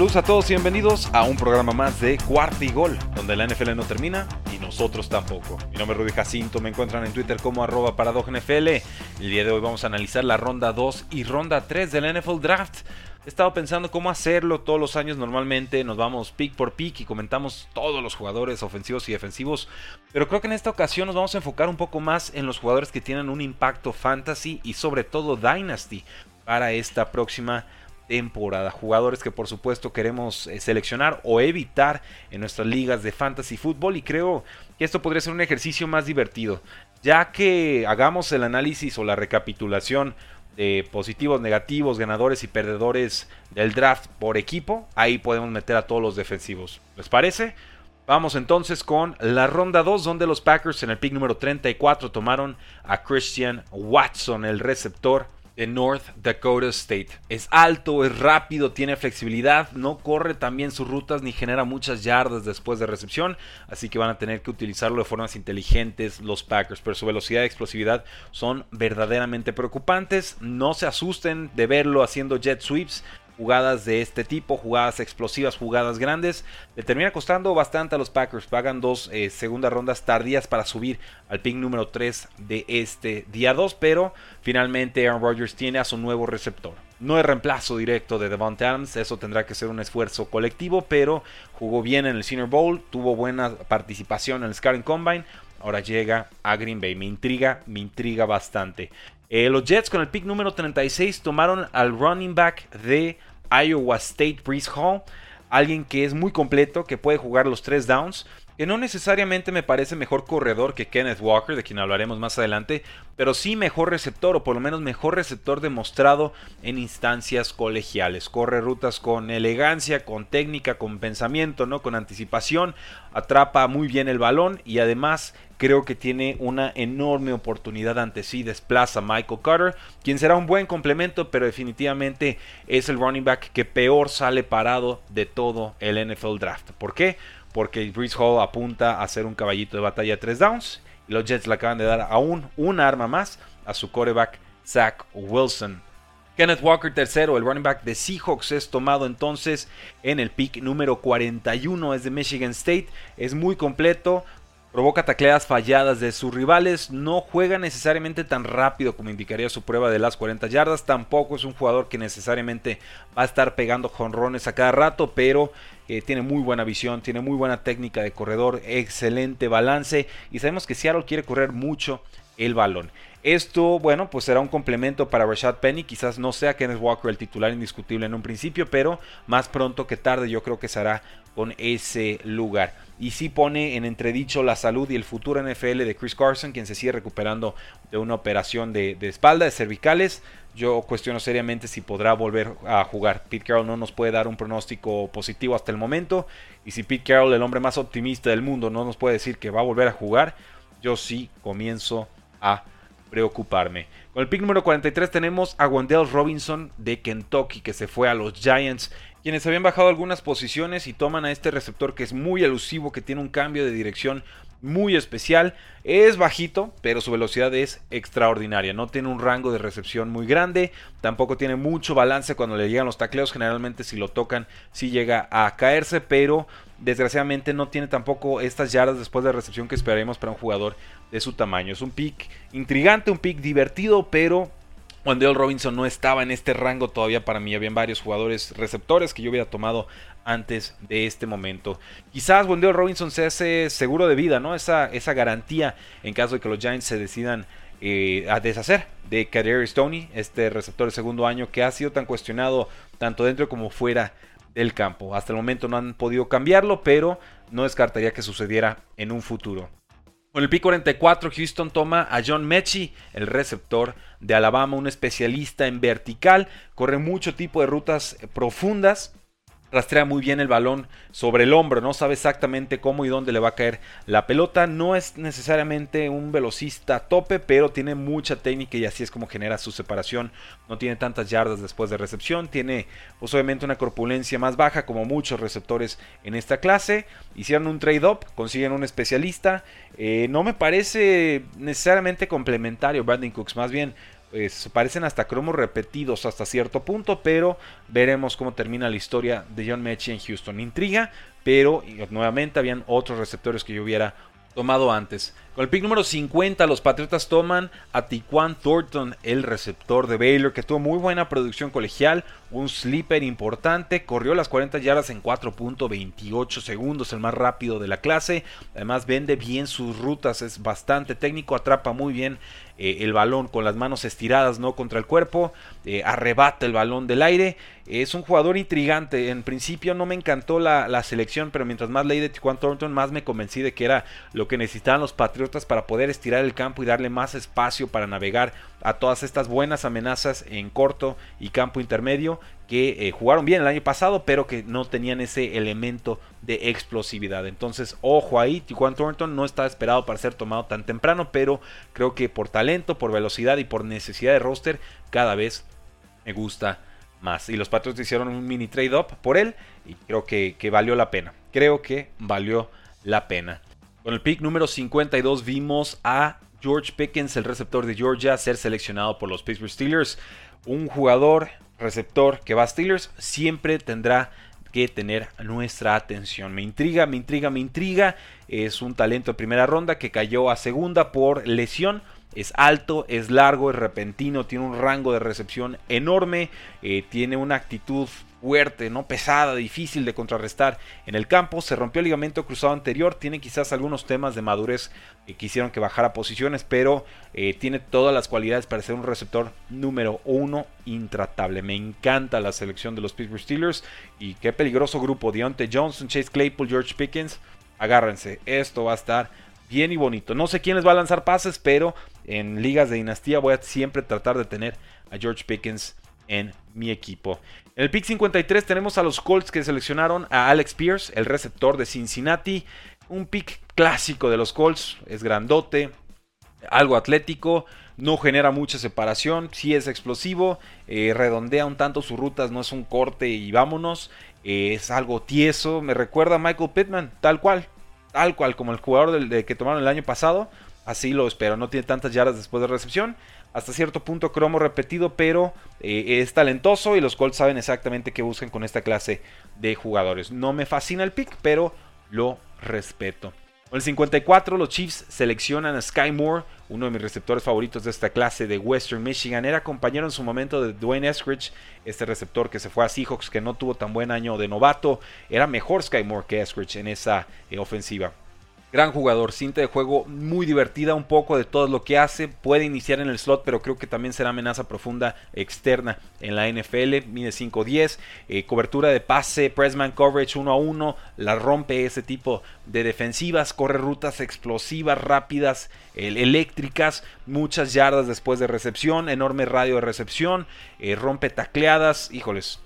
Saludos a todos y bienvenidos a un programa más de Cuarto y Gol, donde la NFL no termina y nosotros tampoco. Mi nombre es Rudy Jacinto, me encuentran en Twitter como arroba NFL. El día de hoy vamos a analizar la ronda 2 y ronda 3 del NFL Draft. He estado pensando cómo hacerlo todos los años normalmente, nos vamos pick por pick y comentamos todos los jugadores ofensivos y defensivos, pero creo que en esta ocasión nos vamos a enfocar un poco más en los jugadores que tienen un impacto fantasy y sobre todo dynasty para esta próxima. Jugadores que por supuesto queremos eh, seleccionar o evitar en nuestras ligas de fantasy fútbol y creo que esto podría ser un ejercicio más divertido. Ya que hagamos el análisis o la recapitulación de positivos, negativos, ganadores y perdedores del draft por equipo, ahí podemos meter a todos los defensivos. ¿Les parece? Vamos entonces con la ronda 2, donde los Packers en el pick número 34 tomaron a Christian Watson, el receptor de North Dakota State. Es alto, es rápido, tiene flexibilidad, no corre también sus rutas ni genera muchas yardas después de recepción, así que van a tener que utilizarlo de formas inteligentes los Packers, pero su velocidad y explosividad son verdaderamente preocupantes. No se asusten de verlo haciendo jet sweeps, jugadas de este tipo, jugadas explosivas, jugadas grandes, le termina costando bastante a los Packers. Pagan dos eh, segundas rondas tardías para subir al pick número 3 de este día 2, pero finalmente Aaron Rodgers tiene a su nuevo receptor. No es reemplazo directo de Devonta Adams, eso tendrá que ser un esfuerzo colectivo, pero jugó bien en el Senior Bowl, tuvo buena participación en el Scouting Combine, ahora llega a Green Bay. Me intriga, me intriga bastante. Eh, los Jets con el pick número 36 tomaron al running back de Iowa State, Breeze Hall. Alguien que es muy completo, que puede jugar los tres downs, que no necesariamente me parece mejor corredor que Kenneth Walker, de quien hablaremos más adelante, pero sí mejor receptor, o por lo menos mejor receptor demostrado en instancias colegiales. Corre rutas con elegancia, con técnica, con pensamiento, ¿no? con anticipación, atrapa muy bien el balón y además creo que tiene una enorme oportunidad ante sí. Desplaza a Michael Carter, quien será un buen complemento, pero definitivamente es el running back que peor sale parado de todo el NFL Draft. ¿Por qué? Porque Brees Hall apunta a ser un caballito de batalla tres downs. Y los Jets le acaban de dar aún una arma más a su quarterback Zach Wilson. Kenneth Walker tercero, el running back de Seahawks es tomado entonces en el pick número 41, es de Michigan State, es muy completo, Provoca tacleadas falladas de sus rivales, no juega necesariamente tan rápido como indicaría su prueba de las 40 yardas, tampoco es un jugador que necesariamente va a estar pegando jonrones a cada rato, pero eh, tiene muy buena visión, tiene muy buena técnica de corredor, excelente balance y sabemos que Seattle quiere correr mucho el balón. Esto, bueno, pues será un complemento para Rashad Penny. Quizás no sea Kenneth Walker el titular indiscutible en un principio, pero más pronto que tarde yo creo que se hará con ese lugar. Y sí pone en entredicho la salud y el futuro NFL de Chris Carson, quien se sigue recuperando de una operación de, de espalda, de cervicales. Yo cuestiono seriamente si podrá volver a jugar. Pete Carroll no nos puede dar un pronóstico positivo hasta el momento. Y si Pete Carroll, el hombre más optimista del mundo, no nos puede decir que va a volver a jugar, yo sí comienzo a preocuparme. Con el pick número 43 tenemos a Wendell Robinson de Kentucky que se fue a los Giants, quienes habían bajado algunas posiciones y toman a este receptor que es muy elusivo, que tiene un cambio de dirección muy especial. Es bajito, pero su velocidad es extraordinaria. No tiene un rango de recepción muy grande. Tampoco tiene mucho balance cuando le llegan los tacleos. Generalmente si lo tocan sí llega a caerse, pero desgraciadamente no tiene tampoco estas yardas después de recepción que esperaremos para un jugador de su tamaño. Es un pick intrigante, un pick divertido, pero Wendell Robinson no estaba en este rango todavía para mí. Habían varios jugadores receptores que yo hubiera tomado antes de este momento. Quizás Wendell Robinson sea ese seguro de vida, ¿no? Esa, esa garantía en caso de que los Giants se decidan eh, a deshacer de Kaderi Stoney, este receptor de segundo año que ha sido tan cuestionado tanto dentro como fuera del campo. Hasta el momento no han podido cambiarlo, pero no descartaría que sucediera en un futuro. Con el pick 44, Houston toma a John Mechie, el receptor de Alabama, un especialista en vertical, corre mucho tipo de rutas profundas rastrea muy bien el balón sobre el hombro, no sabe exactamente cómo y dónde le va a caer la pelota. No es necesariamente un velocista tope, pero tiene mucha técnica y así es como genera su separación. No tiene tantas yardas después de recepción, tiene pues, obviamente una corpulencia más baja como muchos receptores en esta clase. Hicieron un trade-up, consiguen un especialista. Eh, no me parece necesariamente complementario Brandon Cooks, más bien parecen hasta cromos repetidos hasta cierto punto, pero veremos cómo termina la historia de John Mechie en Houston. Intriga, pero nuevamente habían otros receptores que yo hubiera tomado antes. Con el pick número 50, los Patriotas toman a Tiquan Thornton, el receptor de Baylor, que tuvo muy buena producción colegial, un sleeper importante, corrió las 40 yardas en 4.28 segundos, el más rápido de la clase. Además, vende bien sus rutas, es bastante técnico, atrapa muy bien eh, el balón con las manos estiradas, no contra el cuerpo, eh, arrebata el balón del aire. Es un jugador intrigante. En principio no me encantó la, selección, pero mientras más leí de Tiquan Thornton, más me convencí de que era lo que necesitaban los Patriotas para poder estirar el campo y darle más espacio para navegar a todas estas buenas amenazas en corto y campo intermedio que eh, jugaron bien el año pasado, pero que no tenían ese elemento de explosividad. Entonces, ojo ahí, Tijuan Thornton no está esperado para ser tomado tan temprano, pero creo que por talento, por velocidad y por necesidad de roster, cada vez me gusta más. Y los Patriots hicieron un mini trade-up por él y creo que, que valió la pena. Creo que valió la pena. Con el pick número 52 vimos a George Pickens, el receptor de Georgia, ser seleccionado por los Pittsburgh Steelers. Un jugador receptor que va a Steelers siempre tendrá que tener nuestra atención. Me intriga, me intriga, me intriga. Es un talento de primera ronda que cayó a segunda por lesión. Es alto, es largo, es repentino, tiene un rango de recepción enorme, eh, tiene una actitud fuerte, no pesada, difícil de contrarrestar en el campo. Se rompió el ligamento cruzado anterior, tiene quizás algunos temas de madurez que quisieron que bajara posiciones, pero eh, tiene todas las cualidades para ser un receptor número uno intratable. Me encanta la selección de los Pittsburgh Steelers y qué peligroso grupo. Deontay Johnson, Chase Claypool, George Pickens. Agárrense, esto va a estar bien y bonito. No sé quién les va a lanzar pases, pero en ligas de dinastía voy a siempre tratar de tener a George Pickens en mi equipo. En el pick 53 tenemos a los Colts que seleccionaron a Alex Pierce, el receptor de Cincinnati. Un pick clásico de los Colts, es grandote, algo atlético, no genera mucha separación, sí es explosivo, eh, redondea un tanto sus rutas, no es un corte y vámonos, eh, es algo tieso, me recuerda a Michael Pittman, tal cual, tal cual como el jugador de que tomaron el año pasado, así lo espero, no tiene tantas yardas después de recepción, hasta cierto punto cromo repetido, pero eh, es talentoso y los Colts saben exactamente qué buscan con esta clase de jugadores. No me fascina el pick, pero lo respeto. Con el 54, los Chiefs seleccionan a Sky Moore, uno de mis receptores favoritos de esta clase de Western Michigan. Era compañero en su momento de Dwayne Eskridge, este receptor que se fue a Seahawks, que no tuvo tan buen año de novato. Era mejor Sky Moore que Eskridge en esa eh, ofensiva. Gran jugador, cinta de juego muy divertida, un poco de todo lo que hace. Puede iniciar en el slot, pero creo que también será amenaza profunda externa en la NFL. Mide 5-10, eh, cobertura de pase, pressman coverage 1 a 1. La rompe ese tipo de defensivas. Corre rutas explosivas, rápidas, eléctricas. Muchas yardas después de recepción. Enorme radio de recepción. Eh, rompe tacleadas. Híjoles,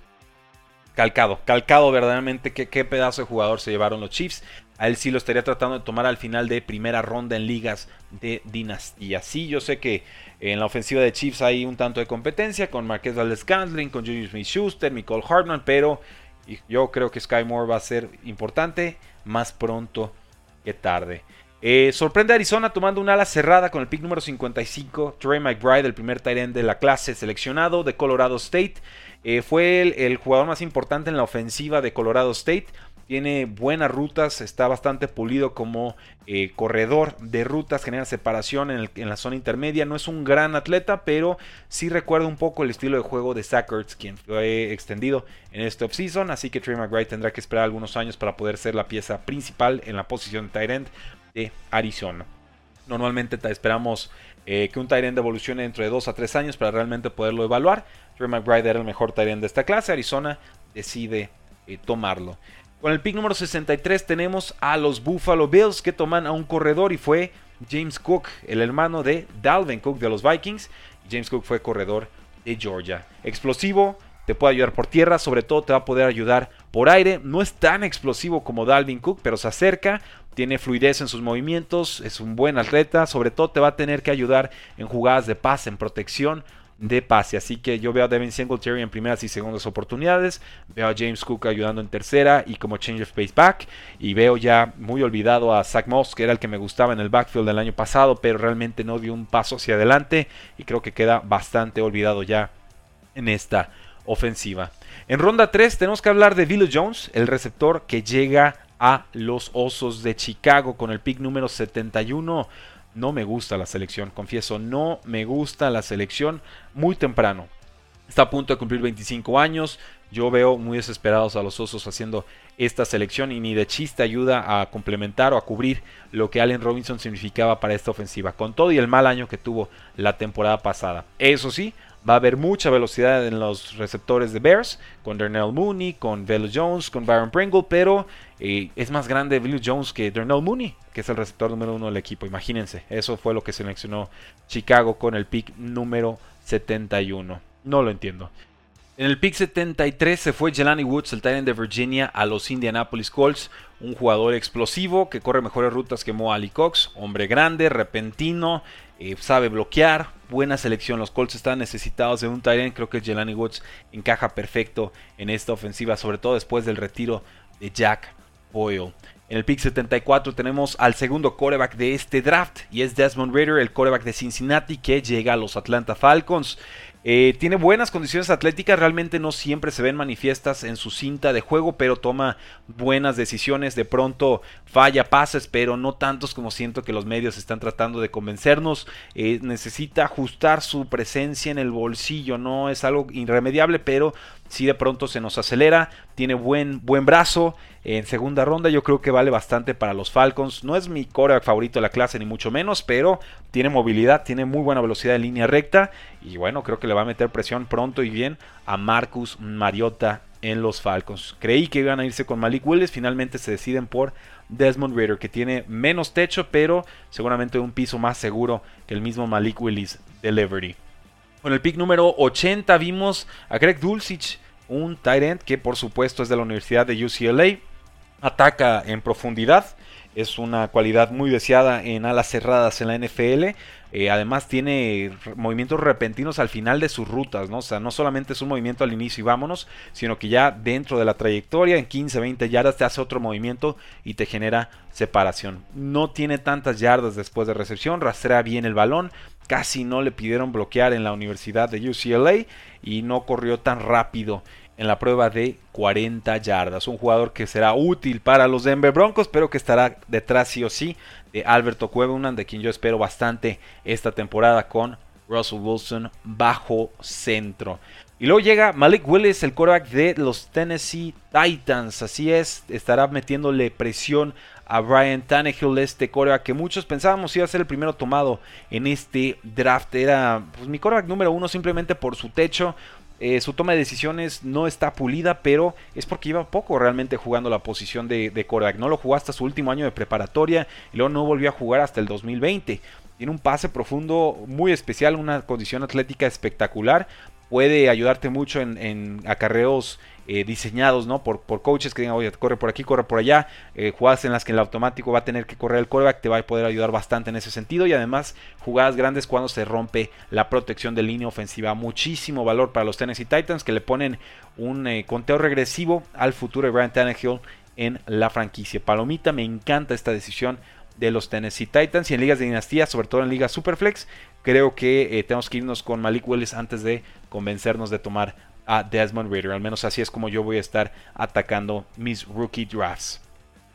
calcado, calcado verdaderamente qué, qué, pedazo de jugador se llevaron los Chiefs. A él sí lo estaría tratando de tomar al final de primera ronda en ligas de dinastía. Sí, yo sé que en la ofensiva de Chiefs hay un tanto de competencia con Marquez Valdez Scantling, con Julius Smith-Schuster, Nicole Hartman, pero yo creo que Sky Moore va a ser importante más pronto que tarde. Eh, sorprende a Arizona tomando un ala cerrada con el pick número 55. Trey McBride, el primer tight end de la clase seleccionado de Colorado State. Eh, fue el, jugador más importante en la ofensiva de Colorado State tiene buenas rutas, está bastante pulido como eh, corredor de rutas, genera separación en, la zona intermedia. No es un gran atleta, pero sí recuerda un poco el estilo de juego de Sackers, quien fue extendido en este offseason. Así que Trey McBride tendrá que esperar algunos años para poder ser la pieza principal en la posición de tight end de Arizona. Normalmente esperamos eh, que un tight end evolucione dentro de 2 a 3 años para realmente poderlo evaluar. Trey McBride era el mejor tight end de esta clase. Arizona decide eh, tomarlo. Con el pick número 63 tenemos a los Buffalo Bills que toman a un corredor y fue James Cook, el hermano de Dalvin Cook de los Vikings. James Cook fue corredor de Georgia. Explosivo, te puede ayudar por tierra, sobre todo te va a poder ayudar por aire. No es tan explosivo como Dalvin Cook, pero se acerca, tiene fluidez en sus movimientos, es un buen atleta, sobre todo te va a tener que ayudar en jugadas de pase, en protección de pase. Así que yo veo a Devin Singletary en primeras y segundas oportunidades. Veo a James Cook ayudando en tercera y como change of pace back. Y veo ya muy olvidado a Zach Moss, que era el que me gustaba en el backfield del año pasado, pero realmente no dio un paso hacia adelante. Y creo que queda bastante olvidado ya en esta ofensiva. En ronda 3 tenemos que hablar de Billy Jones, el receptor que llega a los Osos de Chicago con el pick número 71 no me gusta la selección, confieso, no me gusta la selección muy temprano. Está a punto de cumplir 25 años. Yo veo muy desesperados a los osos haciendo esta selección y ni de chiste ayuda a complementar o a cubrir lo que Allen Robinson significaba para esta ofensiva, con todo y el mal año que tuvo la temporada pasada. Eso sí, Va a haber mucha velocidad en los receptores de Bears, con Darnell Mooney, con Velo Jones, con Byron Pringle, pero eh, es más grande Velo Jones que Darnell Mooney, que es el receptor número uno del equipo. Imagínense, eso fue lo que seleccionó Chicago con el pick número 71. No lo entiendo. En el pick 73 se fue Jelani Woods, el Titan de Virginia, a los Indianapolis Colts. Un jugador explosivo que corre mejores rutas que Mo Ali Cox. Hombre grande, repentino, eh, sabe bloquear, buena selección. Los Colts están necesitados de un tight Creo que Jelani Woods encaja perfecto en esta ofensiva, sobre todo después del retiro de Jack Boyle. En el pick 74 tenemos al segundo coreback de este draft y es Desmond Ritter, el coreback de Cincinnati que llega a los Atlanta Falcons. Eh, tiene buenas condiciones atléticas, realmente no siempre se ven manifiestas en su cinta de juego, pero toma buenas decisiones. De pronto falla pases, pero no tantos como siento que los medios están tratando de convencernos. Eh, necesita ajustar su presencia en el bolsillo, no es algo irremediable, pero si de pronto se nos acelera, tiene buen, buen brazo. En segunda ronda yo creo que vale bastante para los Falcons. No es mi core favorito de la clase ni mucho menos, pero tiene movilidad, tiene muy buena velocidad en línea recta y bueno, creo que le va a meter presión pronto y bien a Marcus Mariota en los Falcons. Creí que iban a irse con Malik Willis, finalmente se deciden por Desmond Ritter, que tiene menos techo, pero seguramente un piso más seguro que el mismo Malik Willis de Liberty. Con el pick número 80 vimos a Greg Dulcich, un tight end que por supuesto es de la Universidad de UCLA ataca en profundidad. Es una cualidad muy deseada en alas cerradas en la NFL. Eh, además tiene movimientos repentinos al final de sus rutas, ¿no? O sea, no solamente es un movimiento al inicio y vámonos, sino que ya dentro de la trayectoria, en 15, 20 yardas, te hace otro movimiento y te genera separación. No tiene tantas yardas después de recepción, rastrea bien el balón, casi no le pidieron bloquear en la Universidad de UCLA y no corrió tan rápido en la prueba de 40 yardas. Un jugador que será útil para los Denver Broncos, pero que estará detrás sí o sí de Alberto Cuevunan, de quien yo espero bastante esta temporada con Russell Wilson bajo centro. Y luego llega Malik Willis, el quarterback de los Tennessee Titans. Así es, estará metiéndole presión a Brian Tannehill, este quarterback que muchos pensábamos iba a ser el primero tomado en este draft. Era pues, mi quarterback número uno simplemente por su techo, eh, su toma de decisiones no está pulida, pero es porque lleva poco realmente jugando la posición de, de No lo jugó hasta su último año de preparatoria y luego no volvió a jugar hasta el 2020. Tiene un pase profundo muy especial, una condición atlética espectacular. Puede ayudarte mucho en, acarreos eh, diseñados ¿no? por, por coaches que digan, corre por aquí, corre por allá, eh, jugadas en las que el automático va a tener que correr el coreback, te va a poder ayudar bastante en ese sentido y además jugadas grandes cuando se rompe la protección de línea ofensiva. Muchísimo valor para los Tennessee Titans que le ponen un eh, conteo regresivo al futuro de Brian Tannehill en la franquicia. Palomita, me encanta esta decisión de los Tennessee Titans y en ligas de dinastía, sobre todo en ligas Superflex, creo que tenemos que irnos con Malik Willis antes de convencernos de tomar a Desmond Ritter. Al menos así es como yo voy a estar atacando mis rookie drafts.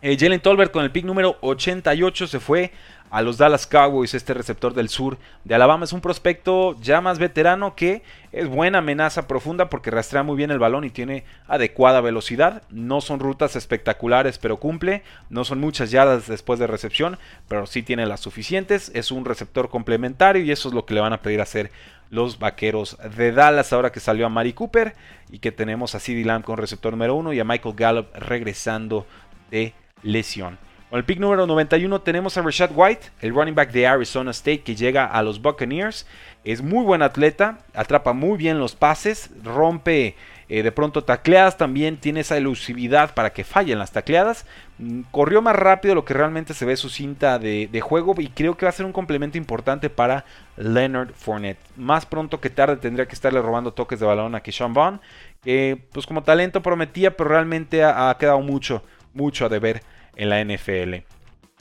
Eh, Jalen Tolbert con el pick número 88 se fue a los Dallas Cowboys, este receptor del sur de Alabama. Es un prospecto ya más veterano que es buena amenaza profunda porque rastrea muy bien el balón y tiene adecuada velocidad. No son rutas espectaculares, pero cumple. No son muchas yardas después de recepción, pero sí tiene las suficientes. Es un receptor complementario y eso es lo que le van a pedir hacer los vaqueros de Dallas. Ahora que salió a Mari Cooper y que tenemos a CeeDee Lamb con receptor número uno y a Michael Gallup regresando de lesión. Con el pick número 91 tenemos a Rashad White, el running back de Arizona State que llega a los Buccaneers. Es muy buen atleta, atrapa muy bien los pases, rompe eh, de pronto tacleadas, también tiene esa elusividad para que fallen las tacleadas. Mm, corrió más rápido lo que realmente se ve su cinta de, juego y creo que va a ser un complemento importante para Leonard Fournette. Más pronto que tarde tendría que estarle robando toques de balón a Keyshawn Vaughn, que pues como talento prometía, pero realmente ha quedado mucho, mucho a deber en la NFL.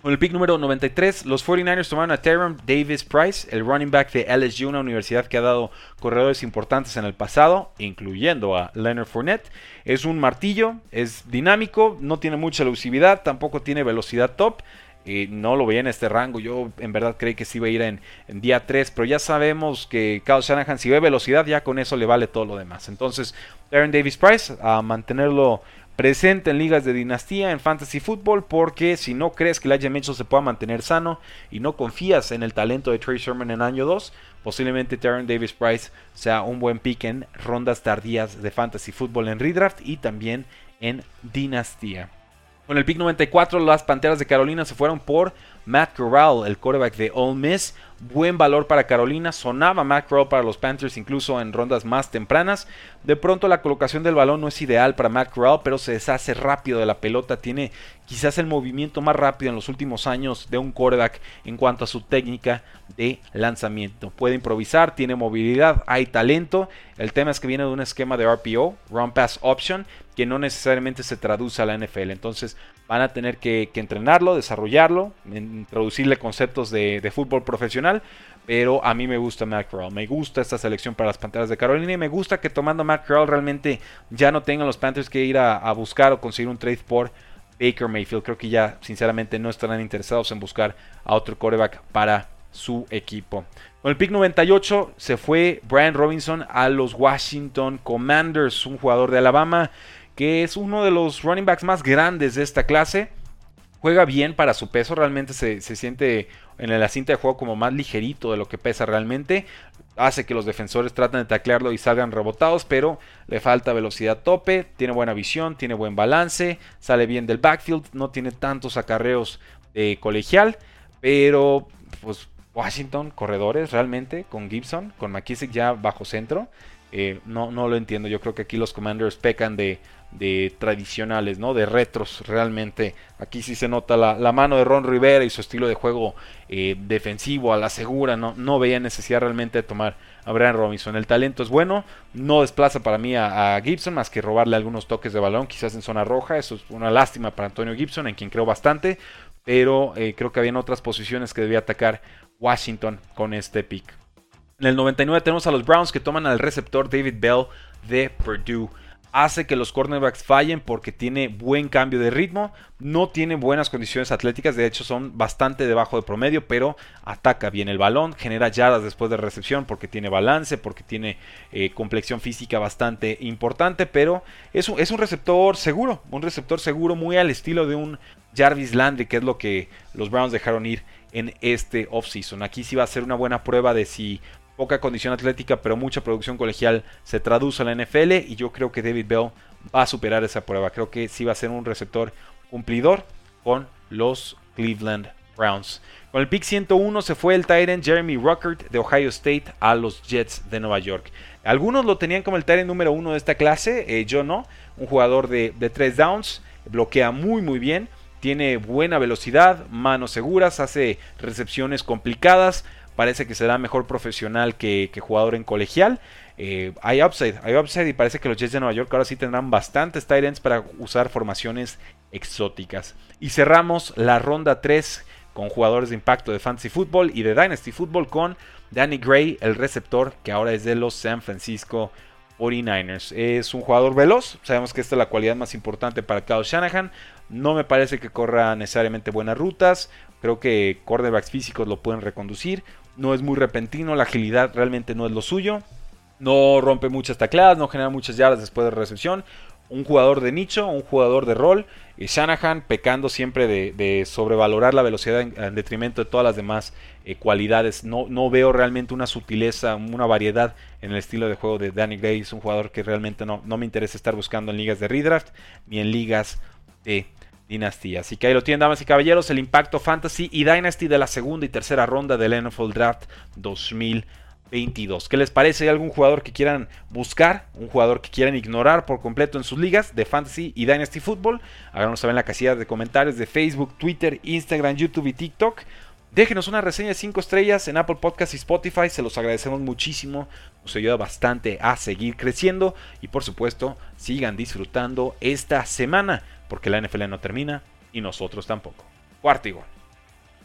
Con el pick número 93, los 49ers tomaron a Tyron Davis Price, el running back de LSU, una universidad que ha dado corredores importantes en el pasado, incluyendo a Leonard Fournette. Es un martillo, es dinámico, no tiene mucha elusividad, tampoco tiene velocidad top. Eh, no lo veía en este rango. Yo en verdad creí que sí iba a ir en, día 3, pero ya sabemos que Kyle Shanahan, si ve velocidad, ya con eso le vale todo lo demás. Entonces, Aaron Davis Price, a mantenerlo presente en ligas de dinastía en fantasy fútbol porque si no crees que Elijah Mitchell se pueda mantener sano y no confías en el talento de Trey Sherman en año 2, posiblemente Terran Davis Price sea un buen pick en rondas tardías de fantasy fútbol en redraft y también en dinastía. Con el pick 94 las Panteras de Carolina se fueron por Matt Corral, el quarterback de Ole Miss. Buen valor para Carolina. Sonaba Matt Corral para los Panthers incluso en rondas más tempranas. De pronto la colocación del balón no es ideal para Matt Corral, pero se deshace rápido de la pelota. Tiene quizás el movimiento más rápido en los últimos años de un quarterback en cuanto a su técnica de lanzamiento. Puede improvisar, tiene movilidad, hay talento. El tema es que viene de un esquema de RPO, Run Pass Option, que no necesariamente se traduce a la NFL. Entonces van a tener que, entrenarlo, desarrollarlo, introducirle conceptos de, fútbol profesional. Pero a mí me gusta Matt Corral, me gusta esta selección para las Panteras de Carolina y me gusta que tomando Matt Corral realmente ya no tengan los Panthers que ir a, a buscar o conseguir un trade por Baker Mayfield. Creo que ya sinceramente no estarán interesados en buscar a otro quarterback para su equipo. Con el pick 98 se fue Brian Robinson a los Washington Commanders, un jugador de Alabama que es uno de los running backs más grandes de esta clase. Juega bien para su peso, realmente se, se siente en la cinta de juego como más ligerito de lo que pesa realmente. Hace que los defensores traten de taclearlo y salgan rebotados, pero le falta velocidad tope, tiene buena visión, tiene buen balance, sale bien del backfield, no tiene tantos acarreos de colegial, pero pues Washington, corredores realmente, con Gibson, con McKissick ya bajo centro. Eh, no, no lo entiendo. Yo creo que aquí los Commanders pecan de, de tradicionales, ¿no? De retros, realmente. Aquí sí se nota la, la mano de Ron Rivera y su estilo de juego eh, defensivo, a la segura, ¿no? No veía necesidad realmente de tomar a Brian Robinson. El talento es bueno, no desplaza para mí a, Gibson más que robarle algunos toques de balón, quizás en zona roja. Eso es una lástima para Antonio Gibson, en quien creo bastante. Pero eh, creo que había otras posiciones que debía atacar Washington con este pick. En el 99 tenemos a los Browns que toman al receptor David Bell de Purdue hace que los cornerbacks fallen porque tiene buen cambio de ritmo, no tiene buenas condiciones atléticas, de hecho son bastante debajo de promedio, pero ataca bien el balón, genera yardas después de recepción porque tiene balance, porque tiene eh, complexión física bastante importante, pero es un, es un receptor seguro, un receptor seguro muy al estilo de un Jarvis Landry, que es lo que los Browns dejaron ir en este offseason. Aquí sí va a ser una buena prueba de si poca condición atlética, pero mucha producción colegial se traduce a la NFL y yo creo que David Bell va a superar esa prueba. Creo que sí va a ser un receptor cumplidor con los Cleveland Browns. Con el pick 101 se fue el Tyrant Jeremy Ruckert de Ohio State a los Jets de Nueva York. Algunos lo tenían como el Tyrant número uno de esta clase, eh, yo no. Un jugador de, de tres downs, bloquea muy muy bien, tiene buena velocidad, manos seguras, hace recepciones complicadas, parece que será mejor profesional que, jugador en colegial. Eh, hay upside, hay upside y parece que los Jets de Nueva York ahora sí tendrán bastantes tight ends para usar formaciones exóticas. Y cerramos la ronda 3 con jugadores de impacto de Fantasy Football y de Dynasty Football con Danny Gray, el receptor que ahora es de los San Francisco 49ers. Es un jugador veloz, sabemos que esta es la cualidad más importante para Kyle Shanahan. No me parece que corra necesariamente buenas rutas, creo que cornerbacks físicos lo pueden reconducir. No es muy repentino, la agilidad realmente no es lo suyo. No rompe muchas tacleadas, no genera muchas yardas después de recepción. Un jugador de nicho, un jugador de rol. Y Shanahan pecando siempre de, sobrevalorar la velocidad en, detrimento de todas las demás eh, cualidades. No, no, veo realmente una sutileza, una variedad en el estilo de juego de Danny Gray. Es un jugador que realmente no, no me interesa estar buscando en ligas de redraft ni en ligas de dinastía. Así que ahí lo tienen, damas y caballeros, el impacto fantasy y dynasty de la segunda y tercera ronda del NFL Draft 2022. ¿Qué les parece? ¿Hay algún jugador que quieran buscar? ¿Un jugador que quieran ignorar por completo en sus ligas de fantasy y dynasty football? Háganos saber en la casilla de comentarios de Facebook, Twitter, Instagram, YouTube y TikTok. Déjenos una reseña de 5 estrellas en Apple Podcasts y Spotify, se los agradecemos muchísimo, nos ayuda bastante a seguir creciendo y por supuesto sigan disfrutando esta semana porque la NFL no termina y nosotros tampoco. Cuarto